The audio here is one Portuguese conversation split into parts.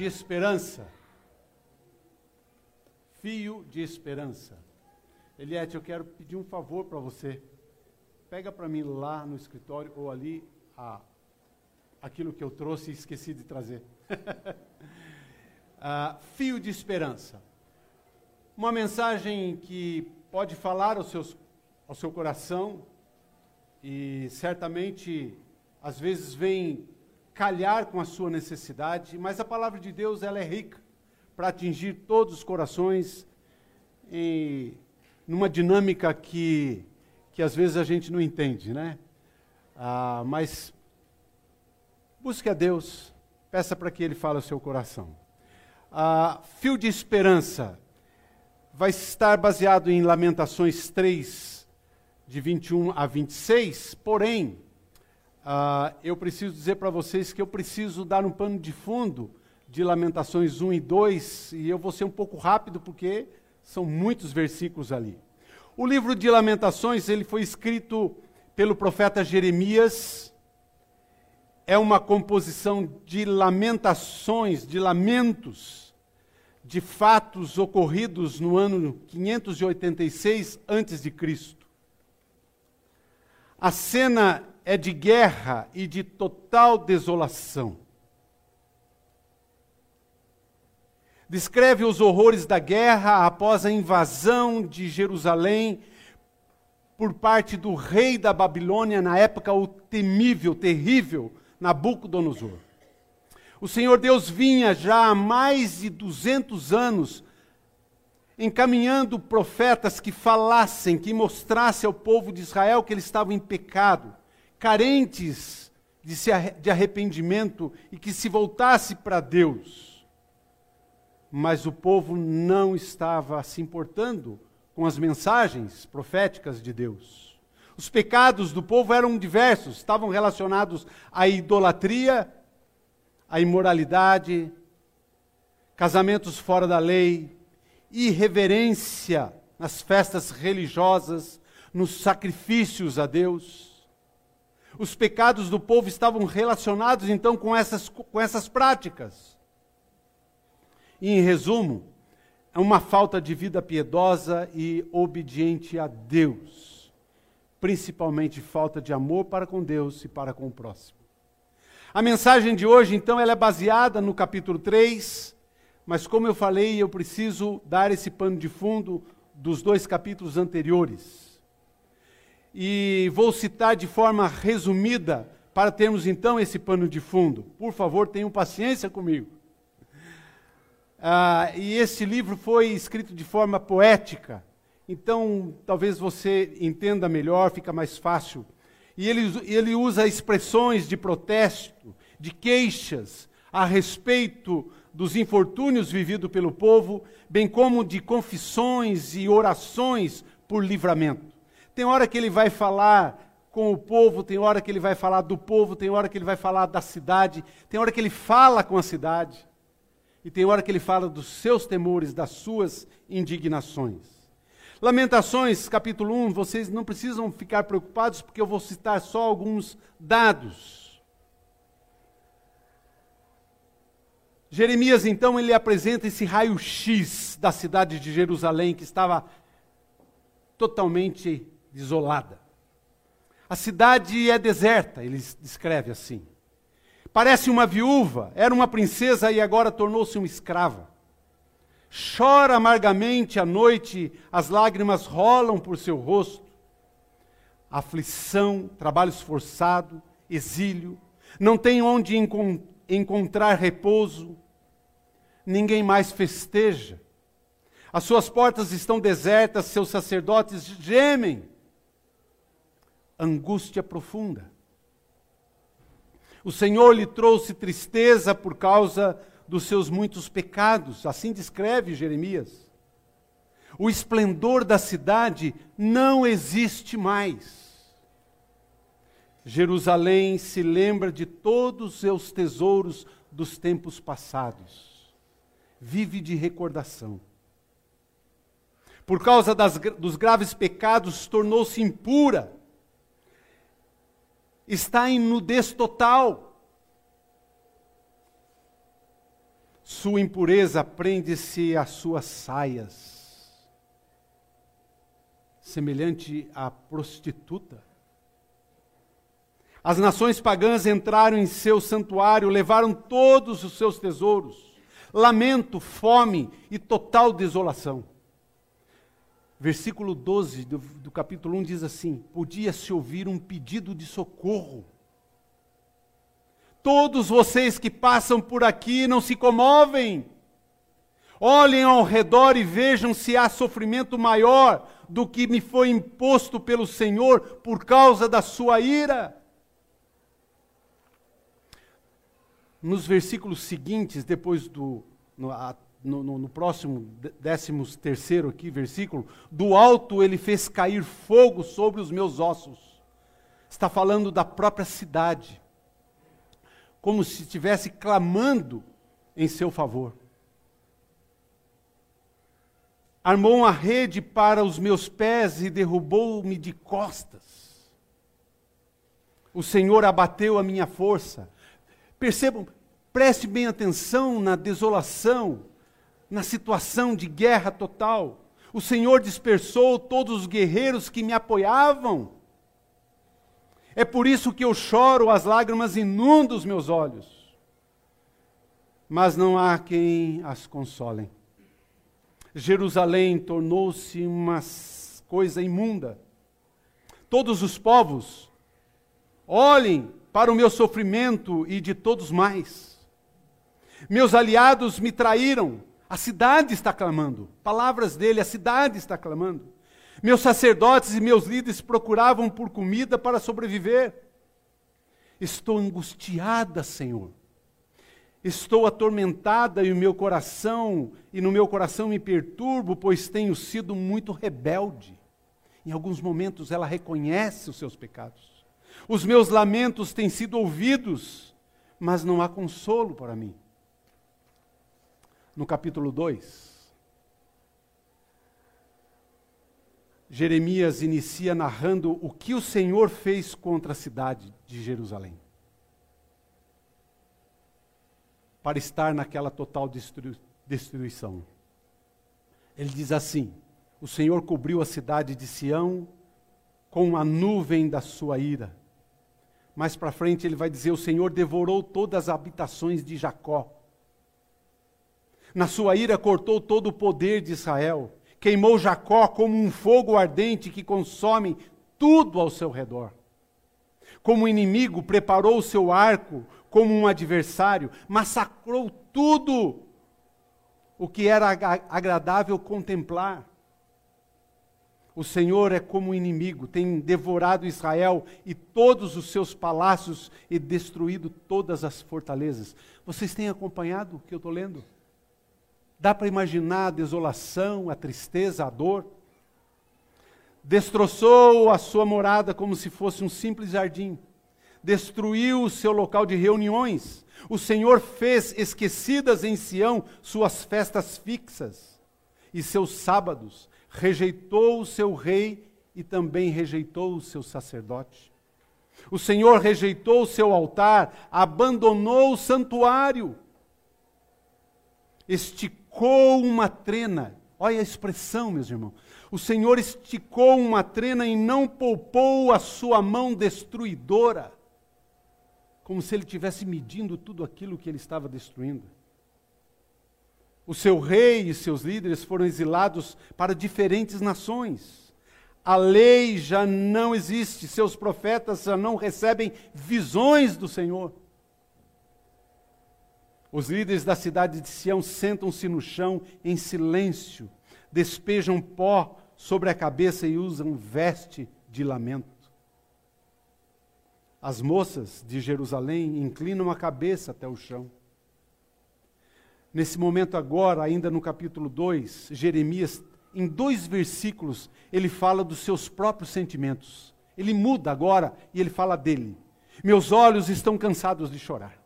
de esperança. Fio de esperança. Eliette, eu quero pedir um favor para você. Pega para mim lá no escritório ou ali a, aquilo que eu trouxe e esqueci de trazer. uh, fio de esperança. Uma mensagem que pode falar ao, seus, ao seu coração e certamente às vezes vem calhar com a sua necessidade, mas a palavra de Deus ela é rica para atingir todos os corações em numa dinâmica que que às vezes a gente não entende, né? Ah, mas busque a Deus, peça para que Ele fale ao seu coração. Ah, fio de esperança vai estar baseado em Lamentações 3, de 21 a 26, porém, Uh, eu preciso dizer para vocês que eu preciso dar um pano de fundo de Lamentações 1 e 2, e eu vou ser um pouco rápido porque são muitos versículos ali. O livro de Lamentações, ele foi escrito pelo profeta Jeremias, é uma composição de lamentações, de lamentos, de fatos ocorridos no ano 586 antes de Cristo. A cena é de guerra e de total desolação. Descreve os horrores da guerra após a invasão de Jerusalém por parte do rei da Babilônia, na época o temível, terrível Nabucodonosor. O Senhor Deus vinha já há mais de 200 anos encaminhando profetas que falassem, que mostrassem ao povo de Israel que eles estavam em pecado, carentes de, se, de arrependimento e que se voltasse para Deus. Mas o povo não estava se importando com as mensagens proféticas de Deus. Os pecados do povo eram diversos, estavam relacionados à idolatria, à imoralidade, casamentos fora da lei, irreverência nas festas religiosas, nos sacrifícios a Deus. Os pecados do povo estavam relacionados então com essas, com essas práticas. E, em resumo, é uma falta de vida piedosa e obediente a Deus. Principalmente falta de amor para com Deus e para com o próximo. A mensagem de hoje, então, ela é baseada no capítulo 3, mas como eu falei, eu preciso dar esse pano de fundo dos dois capítulos anteriores e vou citar de forma resumida para termos então esse pano de fundo. Por favor, tenham paciência comigo. Ah, e esse livro foi escrito de forma poética, então talvez você entenda melhor, fica mais fácil. E ele, ele usa expressões de protesto, de queixas a respeito dos infortúnios vividos pelo povo, bem como de confissões e orações por livramento. Tem hora que ele vai falar com o povo, tem hora que ele vai falar do povo, tem hora que ele vai falar da cidade, tem hora que ele fala com a cidade, e tem hora que ele fala dos seus temores, das suas indignações. Lamentações, capítulo 1, vocês não precisam ficar preocupados, porque eu vou citar só alguns dados. Jeremias, então, ele apresenta esse raio-x da cidade de Jerusalém, que estava totalmente desolada. A cidade é deserta, ele descreve assim. Parece uma viúva, era uma princesa e agora tornou-se uma escrava. Chora amargamente à noite, as lágrimas rolam por seu rosto. Aflição, trabalho esforçado, exílio, não tem onde encont encontrar repouso, ninguém mais festeja. As suas portas estão desertas, seus sacerdotes gemem angústia profunda. O Senhor lhe trouxe tristeza por causa dos seus muitos pecados, assim descreve Jeremias. O esplendor da cidade não existe mais. Jerusalém se lembra de todos os seus tesouros dos tempos passados. Vive de recordação. Por causa das, dos graves pecados, tornou-se impura está em nudez total. sua impureza prende-se às suas saias, semelhante à prostituta. As nações pagãs entraram em seu santuário, levaram todos os seus tesouros. Lamento, fome e total desolação. Versículo 12 do, do capítulo 1 diz assim: Podia-se ouvir um pedido de socorro. Todos vocês que passam por aqui não se comovem. Olhem ao redor e vejam se há sofrimento maior do que me foi imposto pelo Senhor por causa da sua ira. nos versículos seguintes, depois do. No, a, no, no, no, próximo, décimo terceiro aqui, versículo, do alto ele fez cair fogo sobre os meus ossos. Está falando da própria cidade, como se estivesse clamando em seu favor. Armou uma rede para os meus pés e derrubou-me de costas. O Senhor abateu a minha força Percebam, preste bem atenção na desolação, na situação de guerra total. O Senhor dispersou todos os guerreiros que me apoiavam. É por isso que eu choro, as lágrimas inundam os meus olhos. Mas não há quem as consolem. Jerusalém tornou-se uma coisa imunda. Todos os povos olhem para o meu sofrimento e de todos mais. Meus aliados me traíram, a cidade está clamando. Palavras dele, a cidade está clamando. Meus sacerdotes e meus líderes procuravam por comida para sobreviver. Estou angustiada, Senhor. Estou atormentada e o meu coração, e no meu coração me perturbo, pois tenho sido muito rebelde. Em alguns momentos ela reconhece os seus pecados. Os meus lamentos têm sido ouvidos, mas não há consolo para mim. No capítulo 2, Jeremias inicia narrando o que o Senhor fez contra a cidade de Jerusalém. Para estar naquela total destru destruição. Ele diz assim: O Senhor cobriu a cidade de Sião com a nuvem da sua ira mais para frente ele vai dizer: O Senhor devorou todas as habitações de Jacó. Na sua ira cortou todo o poder de Israel. Queimou Jacó como um fogo ardente que consome tudo ao seu redor. Como inimigo, preparou o seu arco como um adversário, massacrou tudo o que era agradável contemplar. O Senhor é como um inimigo, tem devorado Israel e todos os seus palácios e destruído todas as fortalezas. Vocês têm acompanhado o que eu estou lendo? Dá para imaginar a desolação, a tristeza, a dor? Destroçou a sua morada como se fosse um simples jardim. Destruiu o seu local de reuniões. O Senhor fez esquecidas em Sião suas festas fixas e seus sábados rejeitou o seu rei e também rejeitou o seu sacerdote. O Senhor rejeitou o seu altar, abandonou o santuário, esticou uma trena. Olha a expressão, meus irmãos. O Senhor esticou uma trena e não poupou a sua mão destruidora, como se ele estivesse medindo tudo aquilo que ele estava destruindo. O seu rei e seus líderes foram exilados para diferentes nações. A lei já não existe, seus profetas já não recebem visões do Senhor. Os líderes da cidade de Sião sentam-se no chão em silêncio, despejam pó sobre a cabeça e usam veste de lamento. As moças de Jerusalém inclinam a cabeça até o chão. Nesse momento agora, ainda no capítulo 2, Jeremias, em dois versículos, ele fala dos seus próprios sentimentos. Ele muda agora e ele fala dele. Meus olhos estão cansados de chorar.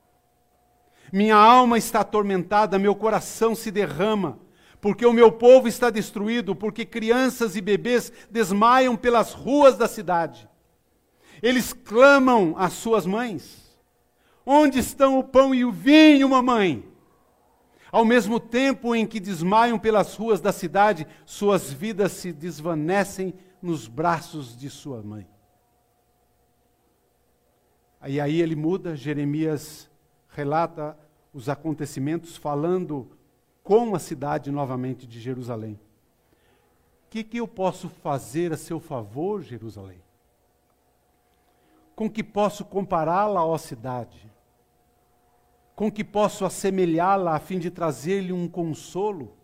Minha alma está atormentada, meu coração se derrama, porque o meu povo está destruído, porque crianças e bebês desmaiam pelas ruas da cidade. Eles clamam às suas mães: Onde estão o pão e o vinho, mamãe? Ao mesmo tempo em que desmaiam pelas ruas da cidade, suas vidas se desvanecem nos braços de sua mãe. E aí ele muda, Jeremias relata os acontecimentos, falando com a cidade novamente de Jerusalém. O que, que eu posso fazer a seu favor, Jerusalém? Com que posso compará-la, ó cidade? Com que posso assemelhá-la a fim de trazer-lhe um consolo?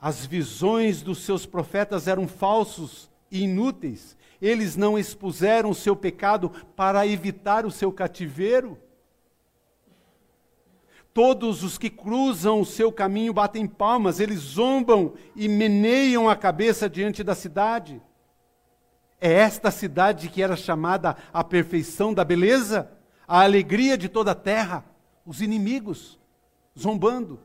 As visões dos seus profetas eram falsos e inúteis. Eles não expuseram o seu pecado para evitar o seu cativeiro. Todos os que cruzam o seu caminho batem palmas, eles zombam e meneiam a cabeça diante da cidade. É esta cidade que era chamada a perfeição da beleza, a alegria de toda a terra, os inimigos zombando.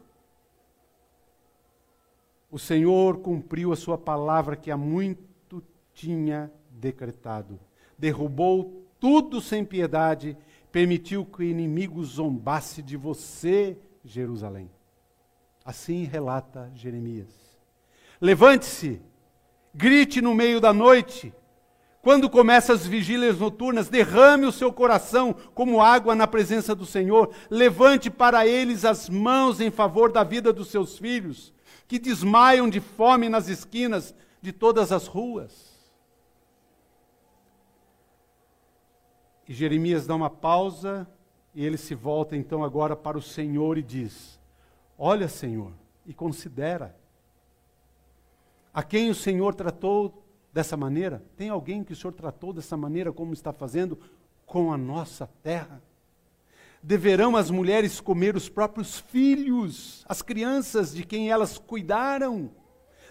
O Senhor cumpriu a sua palavra que há muito tinha decretado. Derrubou tudo sem piedade permitiu que o inimigo zombasse de você, Jerusalém. Assim relata Jeremias. Levante-se, grite no meio da noite. Quando começa as vigílias noturnas, derrame o seu coração como água na presença do Senhor. Levante para eles as mãos em favor da vida dos seus filhos, que desmaiam de fome nas esquinas de todas as ruas. E Jeremias dá uma pausa e ele se volta então agora para o Senhor e diz: Olha, Senhor, e considera. A quem o Senhor tratou dessa maneira? Tem alguém que o Senhor tratou dessa maneira, como está fazendo com a nossa terra? Deverão as mulheres comer os próprios filhos, as crianças de quem elas cuidaram?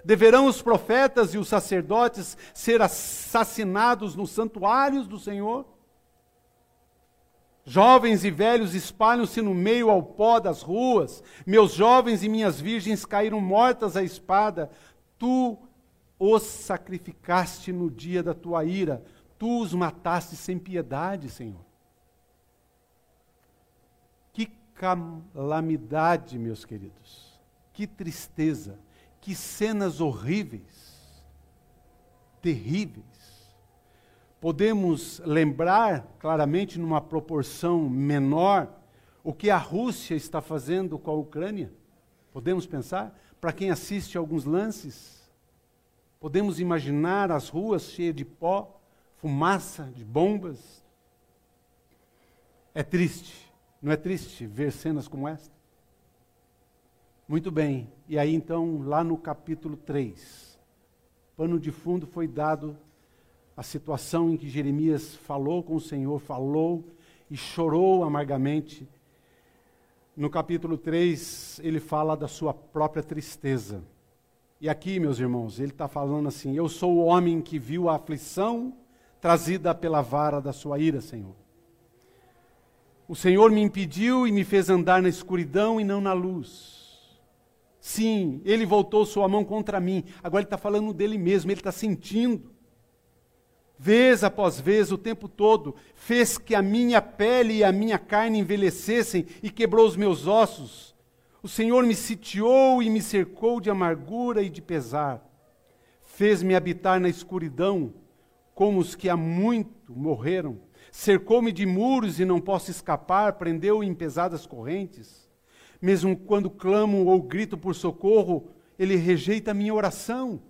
Deverão os profetas e os sacerdotes ser assassinados nos santuários do Senhor? Jovens e velhos espalham-se no meio ao pó das ruas. Meus jovens e minhas virgens caíram mortas à espada. Tu os sacrificaste no dia da tua ira. Tu os mataste sem piedade, Senhor. Que calamidade, meus queridos. Que tristeza. Que cenas horríveis. Terríveis podemos lembrar claramente, numa proporção menor, o que a Rússia está fazendo com a Ucrânia? Podemos pensar? Para quem assiste alguns lances, podemos imaginar as ruas cheias de pó, fumaça, de bombas. É triste, não é triste ver cenas como esta? Muito bem, e aí então, lá no capítulo 3, pano de fundo foi dado a situação em que Jeremias falou com o Senhor, falou e chorou amargamente. No capítulo 3, ele fala da sua própria tristeza. E aqui, meus irmãos, ele está falando assim: Eu sou o homem que viu a aflição trazida pela vara da sua ira, Senhor. O Senhor me impediu e me fez andar na escuridão e não na luz. Sim, ele voltou sua mão contra mim. Agora ele está falando dele mesmo, ele está sentindo vez após vez, o tempo todo, fez que a minha pele e a minha carne envelhecessem e quebrou os meus ossos. O Senhor me sitiou e me cercou de amargura e de pesar. Fez-me habitar na escuridão, como os que há muito morreram. Cercou-me de muros e não posso escapar, prendeu em pesadas correntes. Mesmo quando clamo ou grito por socorro, ele rejeita a minha oração.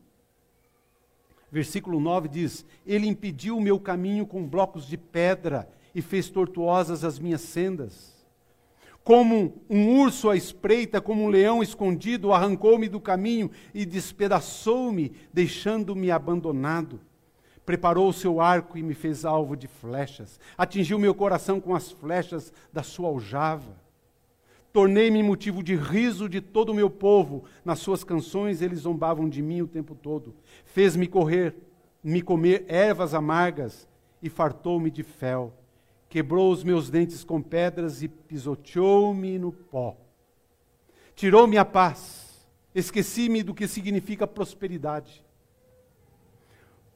Versículo 9 diz: Ele impediu o meu caminho com blocos de pedra e fez tortuosas as minhas sendas. Como um urso à espreita, como um leão escondido, arrancou-me do caminho e despedaçou-me, deixando-me abandonado. Preparou o seu arco e me fez alvo de flechas. Atingiu meu coração com as flechas da sua aljava. Tornei-me motivo de riso de todo o meu povo. Nas suas canções eles zombavam de mim o tempo todo. Fez-me correr, me comer ervas amargas e fartou-me de fel. Quebrou os meus dentes com pedras e pisoteou-me no pó. Tirou-me a paz. Esqueci-me do que significa prosperidade.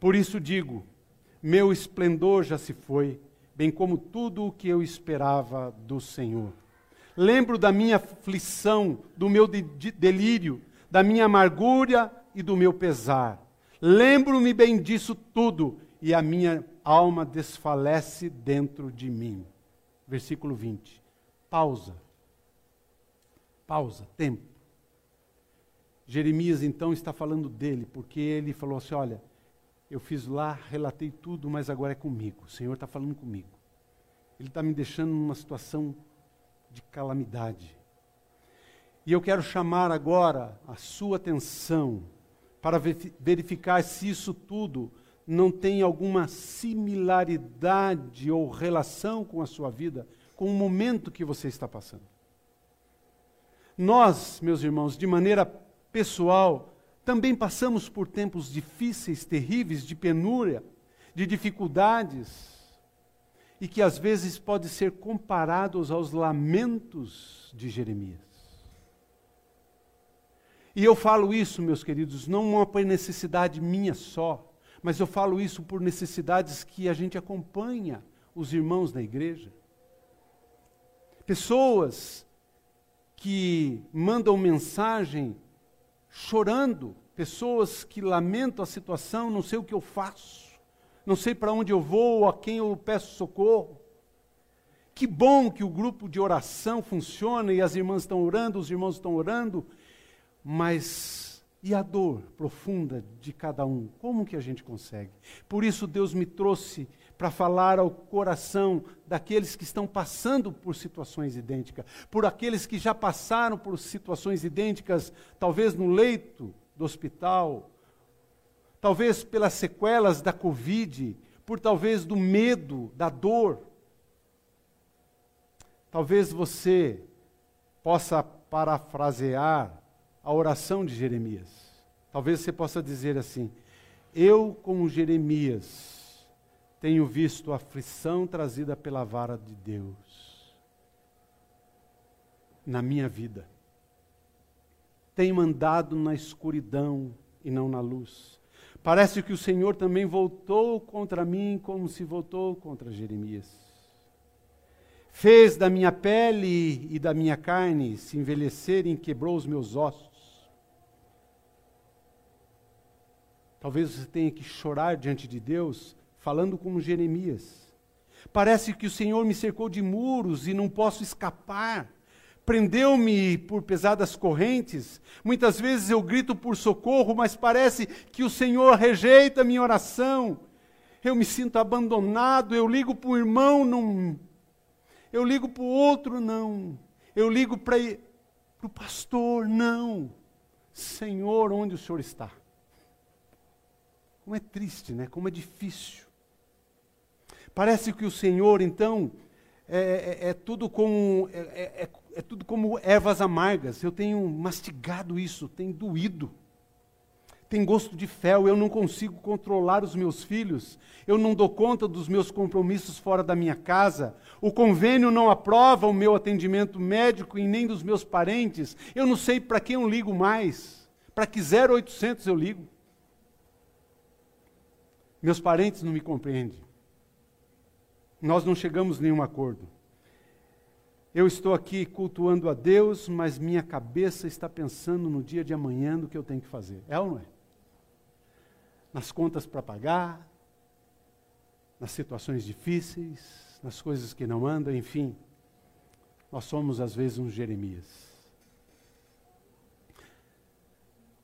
Por isso digo: meu esplendor já se foi, bem como tudo o que eu esperava do Senhor. Lembro da minha aflição, do meu de delírio, da minha amargura e do meu pesar. Lembro-me bem disso tudo e a minha alma desfalece dentro de mim. Versículo 20. Pausa. Pausa, tempo. Jeremias então está falando dele, porque ele falou assim: Olha, eu fiz lá, relatei tudo, mas agora é comigo. O Senhor está falando comigo. Ele está me deixando numa situação de calamidade. E eu quero chamar agora a sua atenção para verificar se isso tudo não tem alguma similaridade ou relação com a sua vida, com o momento que você está passando. Nós, meus irmãos, de maneira pessoal, também passamos por tempos difíceis, terríveis, de penúria, de dificuldades, e que às vezes podem ser comparados aos lamentos de Jeremias. E eu falo isso, meus queridos, não por necessidade minha só, mas eu falo isso por necessidades que a gente acompanha os irmãos da igreja. Pessoas que mandam mensagem chorando, pessoas que lamentam a situação, não sei o que eu faço, não sei para onde eu vou, a quem eu peço socorro. Que bom que o grupo de oração funciona e as irmãs estão orando, os irmãos estão orando, mas e a dor profunda de cada um? Como que a gente consegue? Por isso Deus me trouxe para falar ao coração daqueles que estão passando por situações idênticas, por aqueles que já passaram por situações idênticas, talvez no leito do hospital, talvez pelas sequelas da Covid, por talvez do medo, da dor. Talvez você possa parafrasear a oração de Jeremias. Talvez você possa dizer assim: Eu, como Jeremias, tenho visto a aflição trazida pela vara de Deus na minha vida. Tenho andado na escuridão e não na luz. Parece que o Senhor também voltou contra mim como se voltou contra Jeremias. Fez da minha pele e da minha carne se envelhecerem e quebrou os meus ossos. Talvez você tenha que chorar diante de Deus, falando como Jeremias. Parece que o Senhor me cercou de muros e não posso escapar. Prendeu-me por pesadas correntes. Muitas vezes eu grito por socorro, mas parece que o Senhor rejeita minha oração. Eu me sinto abandonado. Eu ligo para o irmão, não. Eu ligo para o outro, não. Eu ligo para o pastor, não. Senhor, onde o Senhor está? Como é triste, né? Como é difícil. Parece que o Senhor, então, é, é, é tudo como é, é, tudo como ervas amargas. Eu tenho mastigado isso, tem doído. Tem gosto de fel, eu não consigo controlar os meus filhos, eu não dou conta dos meus compromissos fora da minha casa, o convênio não aprova o meu atendimento médico e nem dos meus parentes, eu não sei para quem eu ligo mais, para que 0800 eu ligo. Meus parentes não me compreendem. Nós não chegamos a nenhum acordo. Eu estou aqui cultuando a Deus, mas minha cabeça está pensando no dia de amanhã no que eu tenho que fazer. É ou não é? Nas contas para pagar, nas situações difíceis, nas coisas que não andam, enfim. Nós somos às vezes uns Jeremias.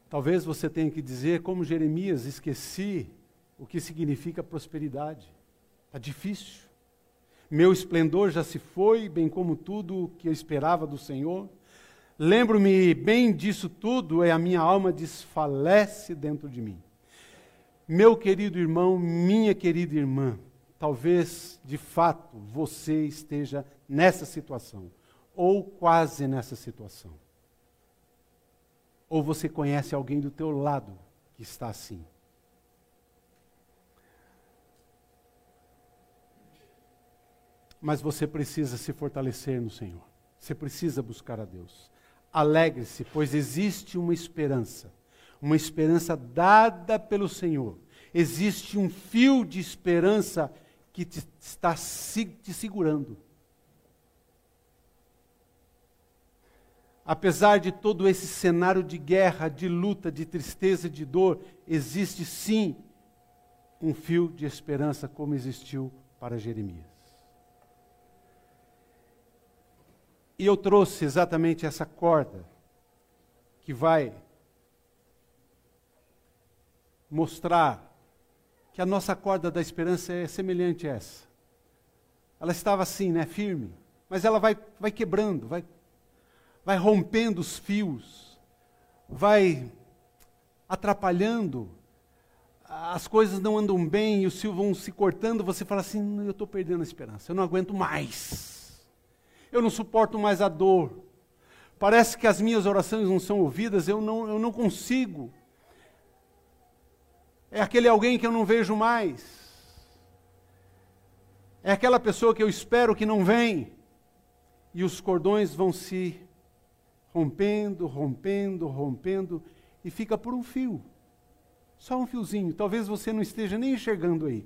Talvez você tenha que dizer, como Jeremias, esqueci o que significa prosperidade. Está difícil. Meu esplendor já se foi, bem como tudo que eu esperava do Senhor. Lembro-me bem disso tudo, e a minha alma desfalece dentro de mim. Meu querido irmão, minha querida irmã, talvez de fato você esteja nessa situação, ou quase nessa situação. Ou você conhece alguém do teu lado que está assim. Mas você precisa se fortalecer no Senhor. Você precisa buscar a Deus. Alegre-se, pois existe uma esperança, uma esperança dada pelo Senhor. Existe um fio de esperança que te, está te segurando. apesar de todo esse cenário de guerra, de luta, de tristeza de dor, existe sim um fio de esperança como existiu para Jeremias. E eu trouxe exatamente essa corda que vai mostrar que a nossa corda da esperança é semelhante a essa. Ela estava assim, né, firme, mas ela vai, vai quebrando, vai, vai rompendo os fios, vai atrapalhando, as coisas não andam bem e os fios vão se cortando, você fala assim: eu estou perdendo a esperança, eu não aguento mais, eu não suporto mais a dor, parece que as minhas orações não são ouvidas, eu não, eu não consigo. É aquele alguém que eu não vejo mais. É aquela pessoa que eu espero que não vem. E os cordões vão se rompendo, rompendo, rompendo, e fica por um fio. Só um fiozinho. Talvez você não esteja nem enxergando aí.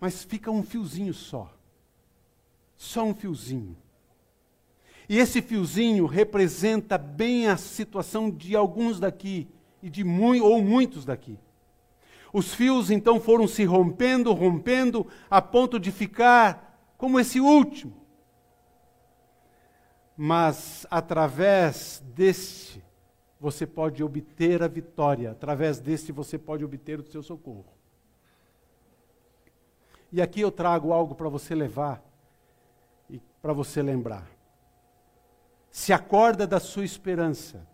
Mas fica um fiozinho só. Só um fiozinho. E esse fiozinho representa bem a situação de alguns daqui e de muito, ou muitos daqui. Os fios então foram se rompendo, rompendo, a ponto de ficar como esse último. Mas através deste, você pode obter a vitória, através deste, você pode obter o seu socorro. E aqui eu trago algo para você levar para você lembrar. Se a corda da sua esperança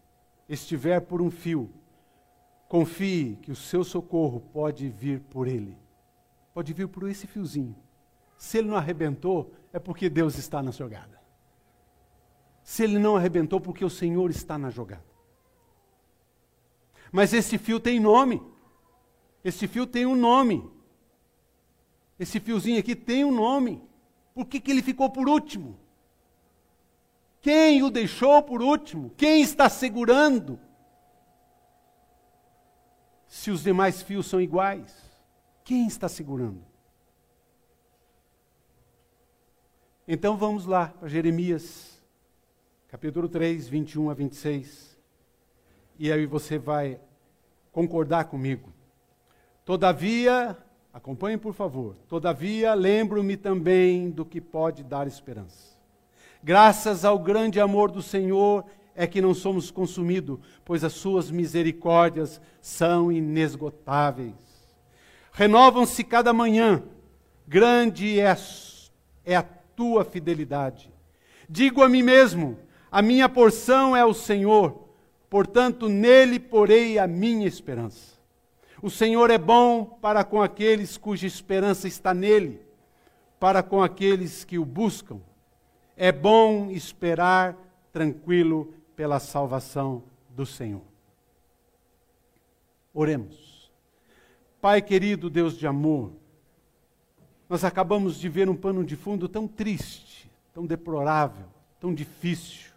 estiver por um fio, Confie que o seu socorro pode vir por ele. Pode vir por esse fiozinho. Se ele não arrebentou, é porque Deus está na jogada. Se ele não arrebentou, porque o Senhor está na jogada. Mas esse fio tem nome. Esse fio tem um nome. Esse fiozinho aqui tem um nome. Por que, que ele ficou por último? Quem o deixou por último? Quem está segurando? se os demais fios são iguais? Quem está segurando? Então vamos lá para Jeremias, capítulo 3, 21 a 26. E aí você vai concordar comigo. Todavia, acompanhe por favor. Todavia, lembro-me também do que pode dar esperança. Graças ao grande amor do Senhor é que não somos consumidos, pois as suas misericórdias são inesgotáveis. Renovam-se cada manhã, grande é a, é a tua fidelidade. Digo a mim mesmo: a minha porção é o Senhor, portanto nele porei a minha esperança. O Senhor é bom para com aqueles cuja esperança está nele, para com aqueles que o buscam. É bom esperar tranquilo pela salvação do Senhor. Oremos. Pai querido, Deus de amor, nós acabamos de ver um pano de fundo tão triste, tão deplorável, tão difícil.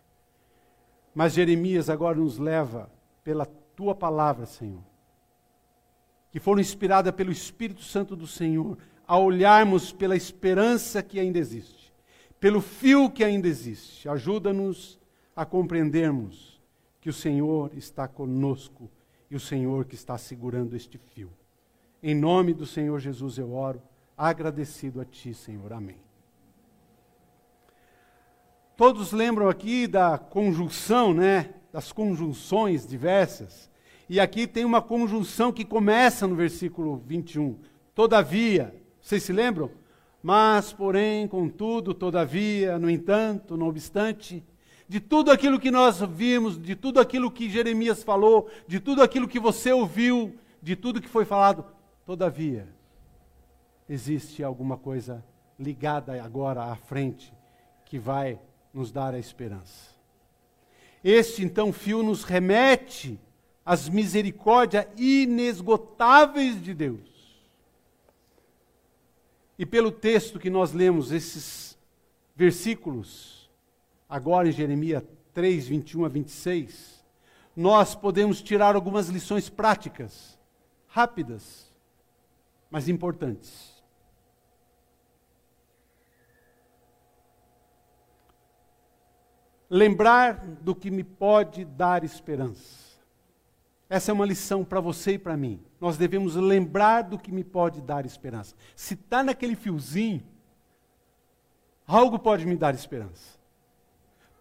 Mas Jeremias agora nos leva pela tua palavra, Senhor, que foram inspirada pelo Espírito Santo do Senhor, a olharmos pela esperança que ainda existe, pelo fio que ainda existe. Ajuda-nos a compreendermos que o Senhor está conosco e o Senhor que está segurando este fio. Em nome do Senhor Jesus eu oro, agradecido a Ti, Senhor. Amém. Todos lembram aqui da conjunção, né? Das conjunções diversas. E aqui tem uma conjunção que começa no versículo 21. Todavia, vocês se lembram? Mas, porém, contudo, todavia, no entanto, não obstante, de tudo aquilo que nós vimos, de tudo aquilo que Jeremias falou, de tudo aquilo que você ouviu, de tudo que foi falado, todavia, existe alguma coisa ligada agora à frente que vai nos dar a esperança. Este então fio nos remete às misericórdias inesgotáveis de Deus. E pelo texto que nós lemos, esses versículos, agora em Jeremias 3, 21 a 26, nós podemos tirar algumas lições práticas, rápidas, mas importantes. lembrar do que me pode dar esperança. Essa é uma lição para você e para mim. Nós devemos lembrar do que me pode dar esperança. Se está naquele fiozinho, algo pode me dar esperança.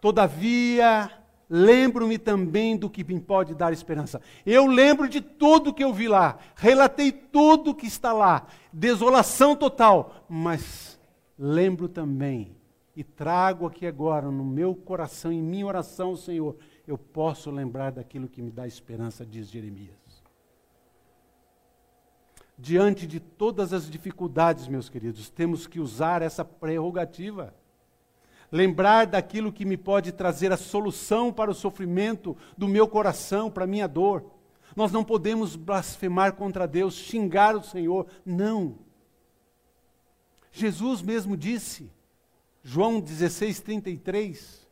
Todavia, lembro-me também do que me pode dar esperança. Eu lembro de tudo que eu vi lá, relatei tudo que está lá, desolação total, mas lembro também e trago aqui agora no meu coração, em minha oração, Senhor, eu posso lembrar daquilo que me dá esperança, diz Jeremias. Diante de todas as dificuldades, meus queridos, temos que usar essa prerrogativa. Lembrar daquilo que me pode trazer a solução para o sofrimento do meu coração, para a minha dor. Nós não podemos blasfemar contra Deus, xingar o Senhor. Não. Jesus mesmo disse: João 16, 33.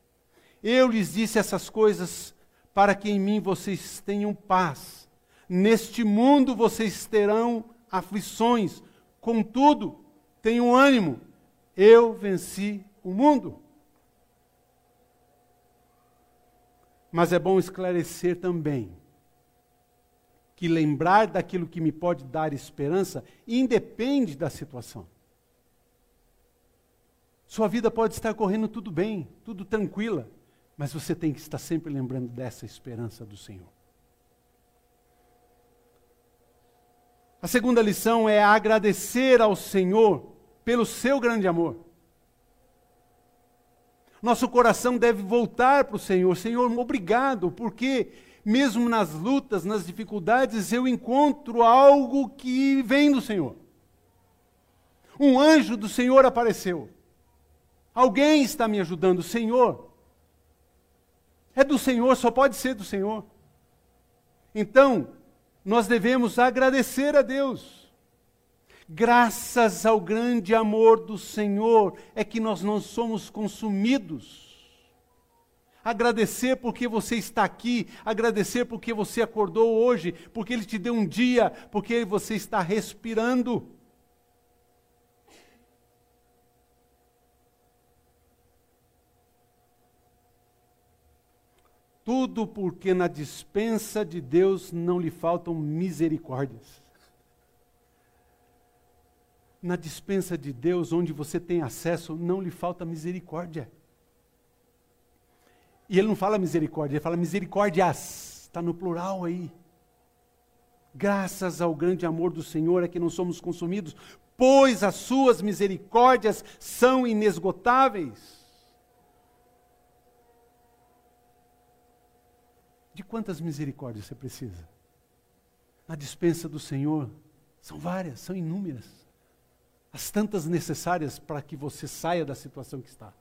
Eu lhes disse essas coisas para que em mim vocês tenham paz. Neste mundo vocês terão aflições, contudo, tenham ânimo. Eu venci o mundo. Mas é bom esclarecer também que lembrar daquilo que me pode dar esperança independe da situação. Sua vida pode estar correndo tudo bem, tudo tranquila, mas você tem que estar sempre lembrando dessa esperança do Senhor. A segunda lição é agradecer ao Senhor pelo seu grande amor. Nosso coração deve voltar para o Senhor. Senhor, obrigado, porque mesmo nas lutas, nas dificuldades, eu encontro algo que vem do Senhor. Um anjo do Senhor apareceu. Alguém está me ajudando, Senhor. É do Senhor, só pode ser do Senhor. Então, nós devemos agradecer a Deus. Graças ao grande amor do Senhor é que nós não somos consumidos. Agradecer porque você está aqui, agradecer porque você acordou hoje, porque Ele te deu um dia, porque você está respirando. Tudo porque na dispensa de Deus não lhe faltam misericórdias. Na dispensa de Deus, onde você tem acesso, não lhe falta misericórdia. E ele não fala misericórdia, ele fala misericórdias. Está no plural aí. Graças ao grande amor do Senhor é que não somos consumidos, pois as suas misericórdias são inesgotáveis. De quantas misericórdias você precisa? Na dispensa do Senhor, são várias, são inúmeras. As tantas necessárias para que você saia da situação que está.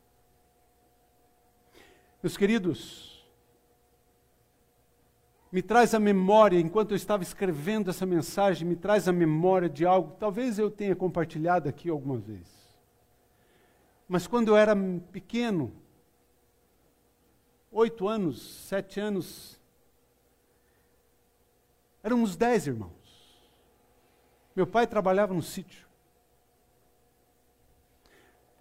Meus queridos, me traz a memória, enquanto eu estava escrevendo essa mensagem, me traz a memória de algo, talvez eu tenha compartilhado aqui alguma vez. Mas quando eu era pequeno, oito anos, sete anos, Éramos dez irmãos. Meu pai trabalhava no sítio.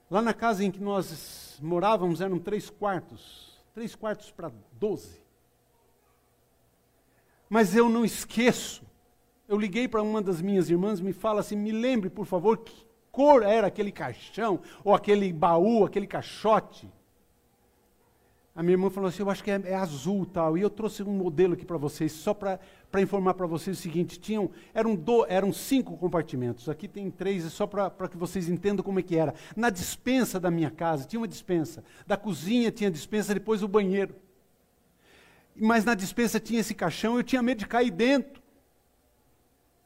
Lá na casa em que nós morávamos eram três quartos. Três quartos para doze. Mas eu não esqueço. Eu liguei para uma das minhas irmãs me fala assim: me lembre, por favor, que cor era aquele caixão, ou aquele baú, aquele caixote. A minha irmã falou assim: Eu acho que é, é azul tal. E eu trouxe um modelo aqui para vocês, só para informar para vocês o seguinte: tinham, eram, do, eram cinco compartimentos. Aqui tem três, é só para que vocês entendam como é que era. Na dispensa da minha casa, tinha uma dispensa. Da cozinha tinha dispensa, depois o banheiro. Mas na dispensa tinha esse caixão, eu tinha medo de cair dentro.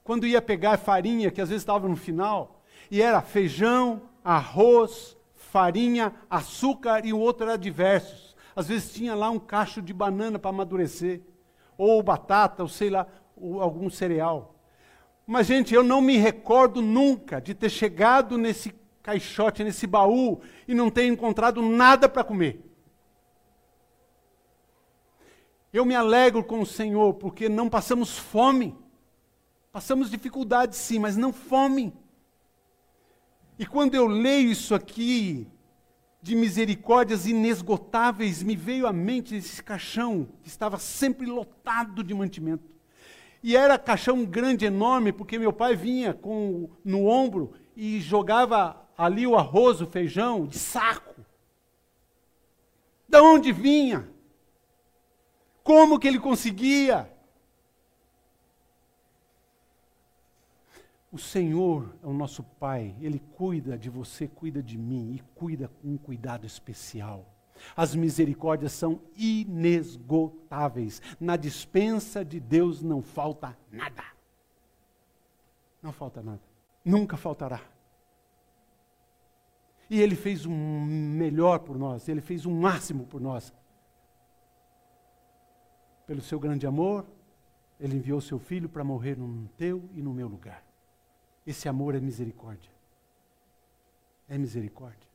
Quando ia pegar farinha, que às vezes estava no final, e era feijão, arroz, farinha, açúcar e o outro era diversos. Às vezes tinha lá um cacho de banana para amadurecer, ou batata, ou sei lá, ou algum cereal. Mas, gente, eu não me recordo nunca de ter chegado nesse caixote, nesse baú, e não ter encontrado nada para comer. Eu me alegro com o Senhor, porque não passamos fome. Passamos dificuldades, sim, mas não fome. E quando eu leio isso aqui, de misericórdias inesgotáveis, me veio à mente esse caixão que estava sempre lotado de mantimento. E era caixão grande, enorme, porque meu pai vinha com no ombro e jogava ali o arroz, o feijão, de saco. Da onde vinha? Como que ele conseguia? O Senhor é o nosso Pai, Ele cuida de você, cuida de mim e cuida com um cuidado especial. As misericórdias são inesgotáveis. Na dispensa de Deus não falta nada. Não falta nada. Nunca faltará. E Ele fez o um melhor por nós, Ele fez o um máximo por nós. Pelo seu grande amor, Ele enviou seu filho para morrer no teu e no meu lugar. Esse amor é misericórdia. É misericórdia.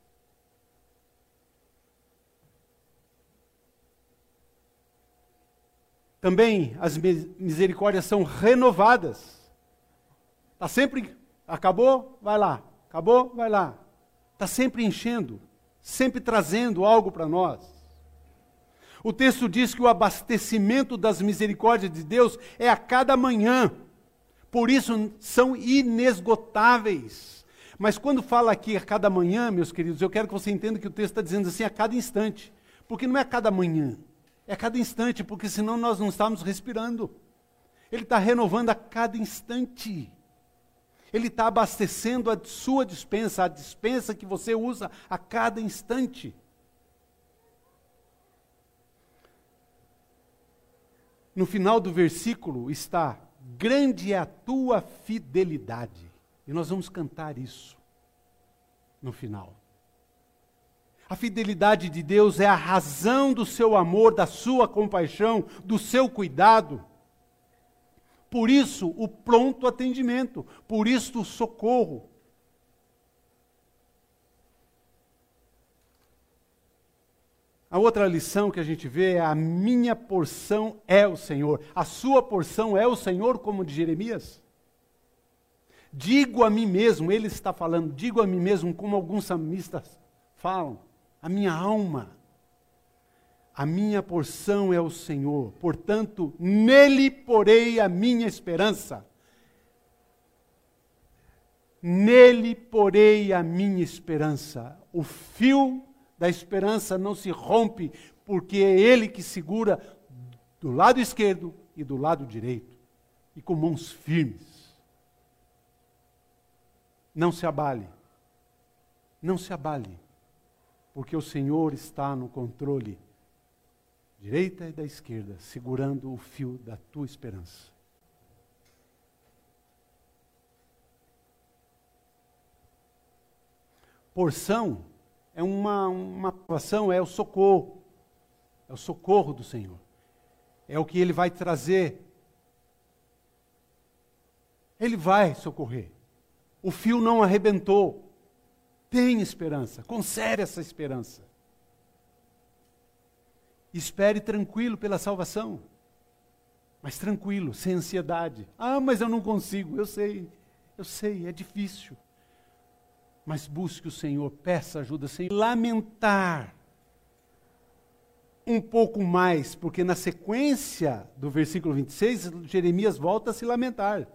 Também as misericórdias são renovadas. Está sempre, acabou, vai lá. Acabou, vai lá. Está sempre enchendo, sempre trazendo algo para nós. O texto diz que o abastecimento das misericórdias de Deus é a cada manhã. Por isso são inesgotáveis. Mas quando fala aqui a cada manhã, meus queridos, eu quero que você entenda que o texto está dizendo assim a cada instante. Porque não é a cada manhã, é a cada instante, porque senão nós não estamos respirando. Ele está renovando a cada instante. Ele está abastecendo a sua dispensa, a dispensa que você usa a cada instante. No final do versículo está grande é a tua fidelidade. E nós vamos cantar isso no final. A fidelidade de Deus é a razão do seu amor, da sua compaixão, do seu cuidado. Por isso, o pronto atendimento, por isso, o socorro. A outra lição que a gente vê é a minha porção é o Senhor. A sua porção é o Senhor, como de Jeremias? Digo a mim mesmo, ele está falando, digo a mim mesmo, como alguns salmistas falam, a minha alma, a minha porção é o Senhor, portanto, nele porei a minha esperança. Nele porei a minha esperança. O fio da esperança não se rompe, porque é Ele que segura do lado esquerdo e do lado direito, e com mãos firmes. Não se abale, não se abale, porque o Senhor está no controle, direita e da esquerda, segurando o fio da tua esperança. Porção é uma, uma ação, é o socorro. É o socorro do Senhor. É o que Ele vai trazer. Ele vai socorrer. O fio não arrebentou. Tem esperança. Conserve essa esperança. Espere tranquilo pela salvação. Mas tranquilo, sem ansiedade. Ah, mas eu não consigo. Eu sei, eu sei, é difícil. Mas busque o Senhor, peça ajuda, sem lamentar um pouco mais, porque na sequência do versículo 26, Jeremias volta a se lamentar.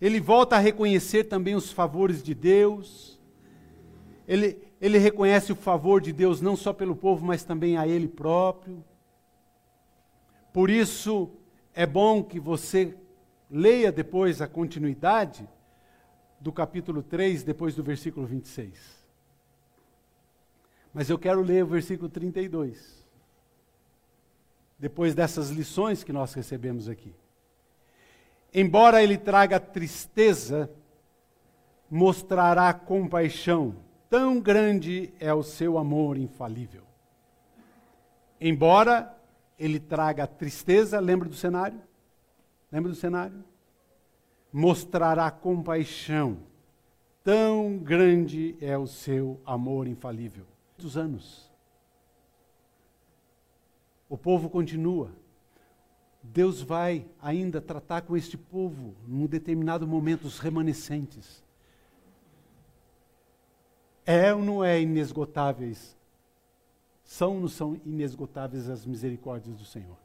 Ele volta a reconhecer também os favores de Deus. Ele, ele reconhece o favor de Deus não só pelo povo, mas também a ele próprio. Por isso, é bom que você leia depois a continuidade do capítulo 3, depois do versículo 26. Mas eu quero ler o versículo 32. Depois dessas lições que nós recebemos aqui. Embora ele traga tristeza, mostrará compaixão. Tão grande é o seu amor infalível. Embora ele traga tristeza, lembra do cenário? Lembra do cenário? Mostrará compaixão. Tão grande é o seu amor infalível. Dos anos. O povo continua. Deus vai ainda tratar com este povo num determinado momento, os remanescentes. É ou não é inesgotáveis São ou não são inesgotáveis as misericórdias do Senhor?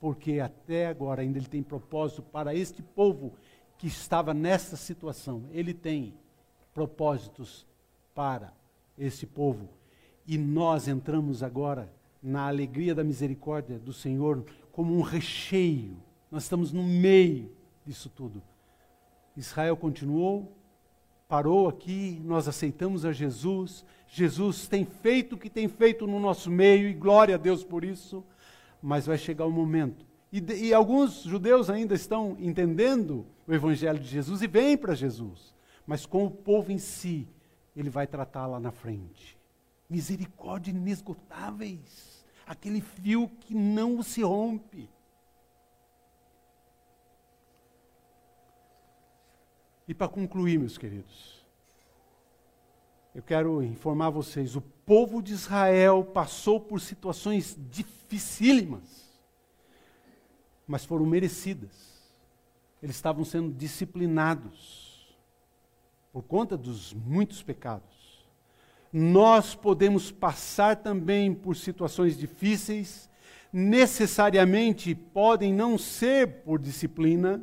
Porque até agora ainda Ele tem propósito para este povo que estava nessa situação. Ele tem propósitos para esse povo. E nós entramos agora na alegria da misericórdia do Senhor como um recheio. Nós estamos no meio disso tudo. Israel continuou, parou aqui, nós aceitamos a Jesus. Jesus tem feito o que tem feito no nosso meio, e glória a Deus por isso. Mas vai chegar o momento. E, e alguns judeus ainda estão entendendo o Evangelho de Jesus e vêm para Jesus. Mas com o povo em si, ele vai tratar lá na frente. Misericórdia inesgotáveis. Aquele fio que não se rompe. E para concluir, meus queridos, eu quero informar vocês: o povo de Israel passou por situações dificílimas, mas foram merecidas. Eles estavam sendo disciplinados por conta dos muitos pecados. Nós podemos passar também por situações difíceis, necessariamente podem não ser por disciplina,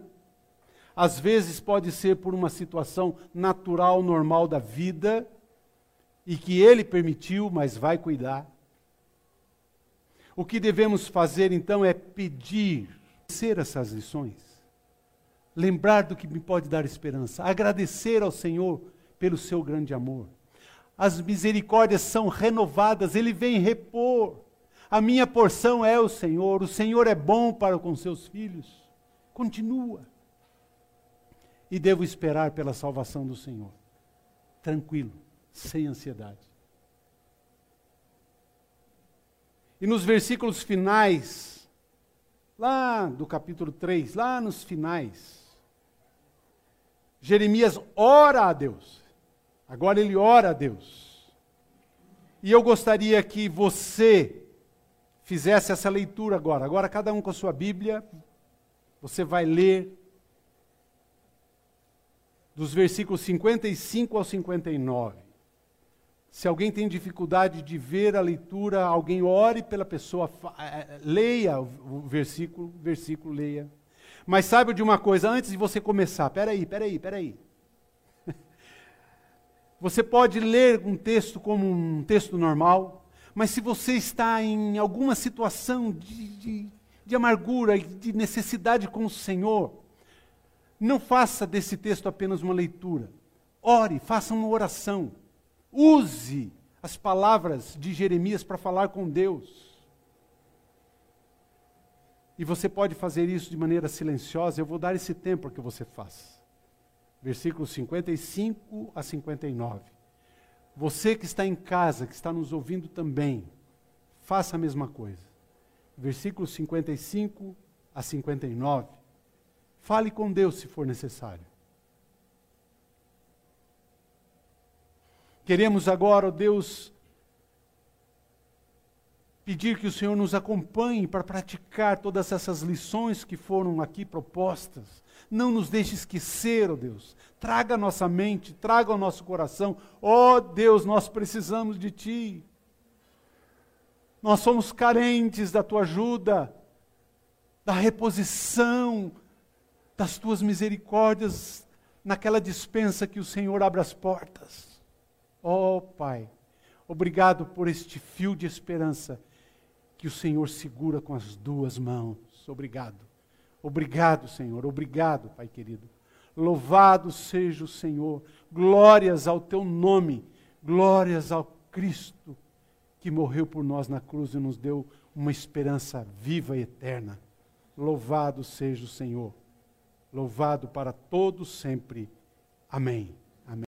às vezes pode ser por uma situação natural, normal da vida, e que ele permitiu, mas vai cuidar. O que devemos fazer então é pedir, ser essas lições, lembrar do que me pode dar esperança, agradecer ao Senhor pelo seu grande amor. As misericórdias são renovadas, ele vem repor. A minha porção é o Senhor, o Senhor é bom para com seus filhos. Continua e devo esperar pela salvação do Senhor. Tranquilo, sem ansiedade. E nos versículos finais, lá do capítulo 3, lá nos finais, Jeremias ora a Deus. Agora ele ora a Deus. E eu gostaria que você fizesse essa leitura agora. Agora, cada um com a sua Bíblia, você vai ler dos versículos 55 ao 59. Se alguém tem dificuldade de ver a leitura, alguém ore pela pessoa, é, é, leia o versículo, versículo leia. Mas saiba de uma coisa, antes de você começar, peraí, peraí, peraí. Você pode ler um texto como um texto normal, mas se você está em alguma situação de, de, de amargura, de necessidade com o Senhor, não faça desse texto apenas uma leitura. Ore, faça uma oração. Use as palavras de Jeremias para falar com Deus. E você pode fazer isso de maneira silenciosa. Eu vou dar esse tempo para que você faça. Versículos 55 a 59. Você que está em casa, que está nos ouvindo também, faça a mesma coisa. Versículos 55 a 59. Fale com Deus se for necessário. Queremos agora, ó Deus, pedir que o Senhor nos acompanhe para praticar todas essas lições que foram aqui propostas. Não nos deixe esquecer, ó Deus. Traga a nossa mente, traga o nosso coração. Ó Deus, nós precisamos de Ti. Nós somos carentes da Tua ajuda, da reposição, das tuas misericórdias naquela dispensa que o Senhor abre as portas. Ó oh, Pai, obrigado por este fio de esperança que o Senhor segura com as duas mãos. Obrigado. Obrigado, Senhor. Obrigado, Pai querido. Louvado seja o Senhor. Glórias ao teu nome. Glórias ao Cristo que morreu por nós na cruz e nos deu uma esperança viva e eterna. Louvado seja o Senhor louvado para todos sempre. Amém.